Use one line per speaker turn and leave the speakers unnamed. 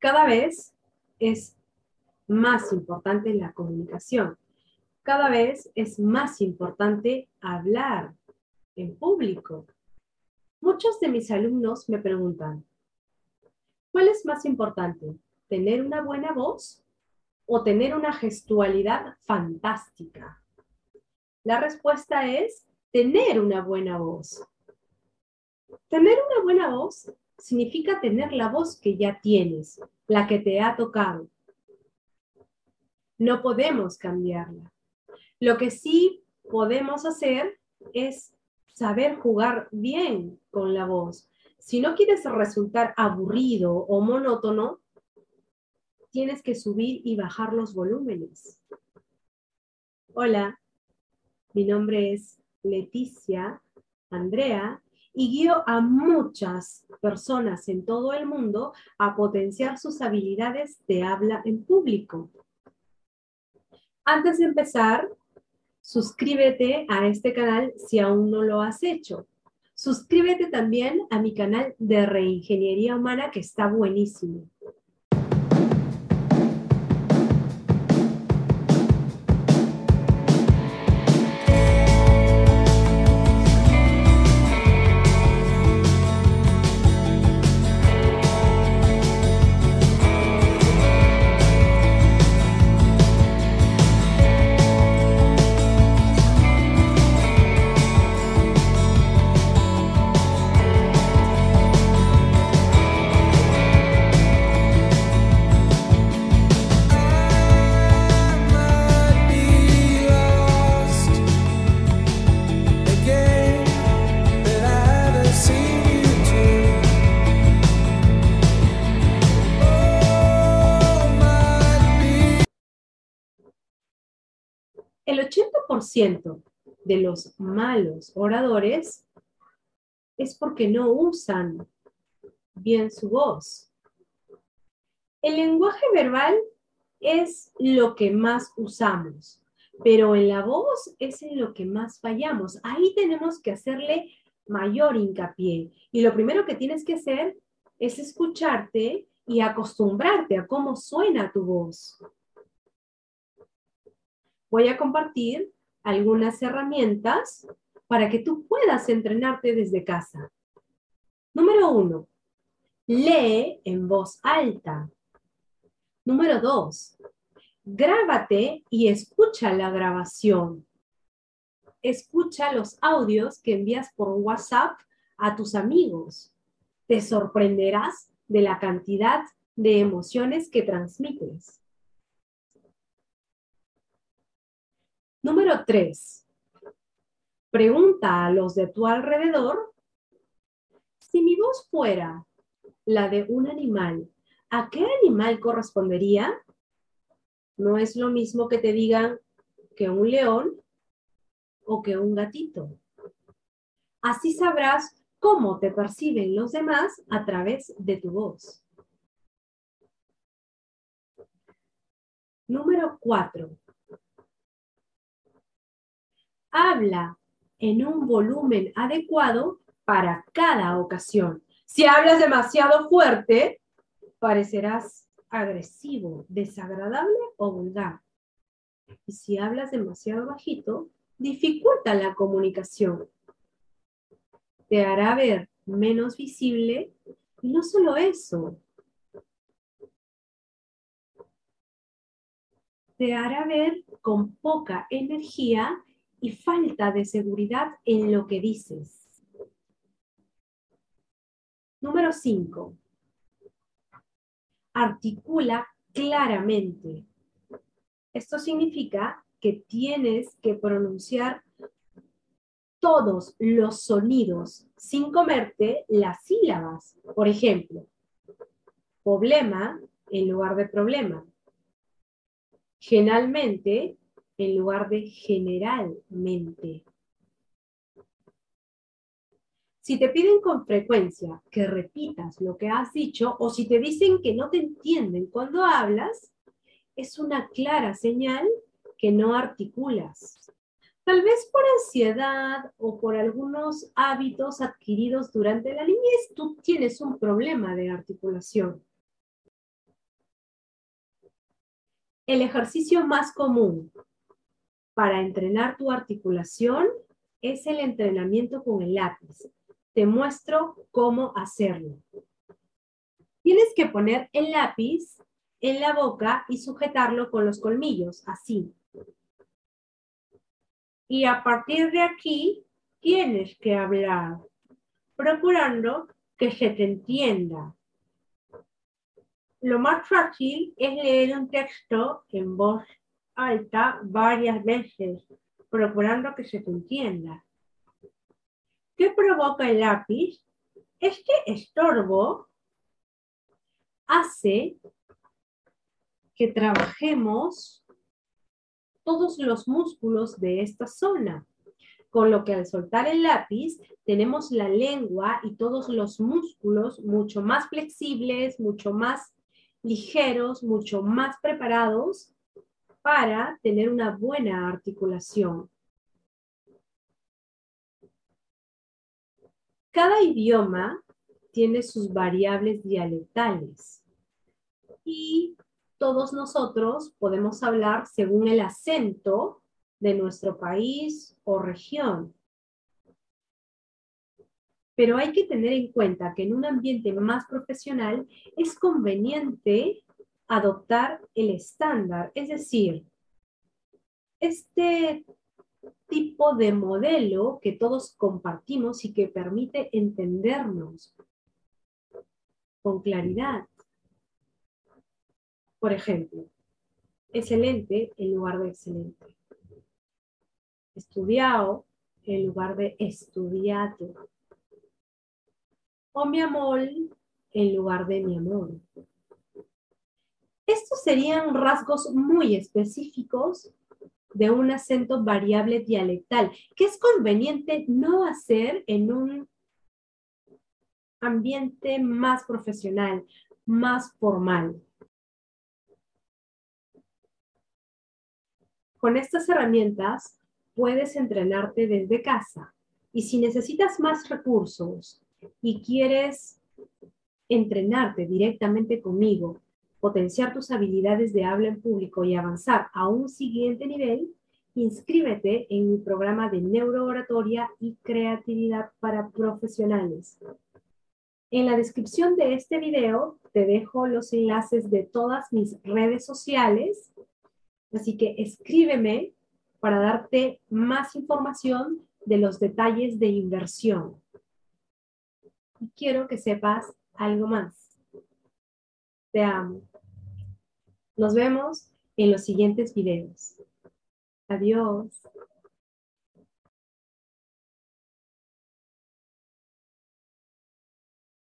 Cada vez es más importante la comunicación. Cada vez es más importante hablar en público. Muchos de mis alumnos me preguntan, ¿cuál es más importante? ¿Tener una buena voz o tener una gestualidad fantástica? La respuesta es tener una buena voz. Tener una buena voz significa tener la voz que ya tienes, la que te ha tocado. No podemos cambiarla. Lo que sí podemos hacer es saber jugar bien con la voz. Si no quieres resultar aburrido o monótono, tienes que subir y bajar los volúmenes. Hola, mi nombre es Leticia Andrea y guío a muchas personas en todo el mundo a potenciar sus habilidades de habla en público. Antes de empezar, suscríbete a este canal si aún no lo has hecho. Suscríbete también a mi canal de Reingeniería Humana que está buenísimo. El 80% de los malos oradores es porque no usan bien su voz. El lenguaje verbal es lo que más usamos, pero en la voz es en lo que más fallamos. Ahí tenemos que hacerle mayor hincapié. Y lo primero que tienes que hacer es escucharte y acostumbrarte a cómo suena tu voz voy a compartir algunas herramientas para que tú puedas entrenarte desde casa. Número uno, lee en voz alta. Número dos, grábate y escucha la grabación. Escucha los audios que envías por WhatsApp a tus amigos. Te sorprenderás de la cantidad de emociones que transmites. Número tres, pregunta a los de tu alrededor si mi voz fuera la de un animal, ¿a qué animal correspondería? No es lo mismo que te digan que un león o que un gatito. Así sabrás cómo te perciben los demás a través de tu voz. Número cuatro habla en un volumen adecuado para cada ocasión. Si hablas demasiado fuerte, parecerás agresivo, desagradable o vulgar. Y si hablas demasiado bajito, dificulta la comunicación. Te hará ver menos visible y no solo eso, te hará ver con poca energía y falta de seguridad en lo que dices. Número 5. Articula claramente. Esto significa que tienes que pronunciar todos los sonidos sin comerte las sílabas. Por ejemplo, problema en lugar de problema. Generalmente en lugar de generalmente. Si te piden con frecuencia que repitas lo que has dicho o si te dicen que no te entienden cuando hablas, es una clara señal que no articulas. Tal vez por ansiedad o por algunos hábitos adquiridos durante la niñez, tú tienes un problema de articulación. El ejercicio más común para entrenar tu articulación es el entrenamiento con el lápiz. Te muestro cómo hacerlo. Tienes que poner el lápiz en la boca y sujetarlo con los colmillos, así. Y a partir de aquí, tienes que hablar, procurando que se te entienda. Lo más fácil es leer un texto en voz alta varias veces, procurando que se te entienda. ¿Qué provoca el lápiz? Este estorbo hace que trabajemos todos los músculos de esta zona. Con lo que al soltar el lápiz tenemos la lengua y todos los músculos mucho más flexibles, mucho más ligeros, mucho más preparados para tener una buena articulación. Cada idioma tiene sus variables dialectales y todos nosotros podemos hablar según el acento de nuestro país o región. Pero hay que tener en cuenta que en un ambiente más profesional es conveniente adoptar el estándar, es decir, este tipo de modelo que todos compartimos y que permite entendernos con claridad. Por ejemplo, excelente en lugar de excelente. Estudiado en lugar de estudiado. O mi amor en lugar de mi amor. Estos serían rasgos muy específicos de un acento variable dialectal, que es conveniente no hacer en un ambiente más profesional, más formal. Con estas herramientas puedes entrenarte desde casa y si necesitas más recursos y quieres entrenarte directamente conmigo, potenciar tus habilidades de habla en público y avanzar a un siguiente nivel, inscríbete en mi programa de neurooratoria y creatividad para profesionales. En la descripción de este video te dejo los enlaces de todas mis redes sociales Así que escríbeme para darte más información de los detalles de inversión. Y quiero que sepas algo más. Te amo. Nos vemos en los siguientes videos. Adiós.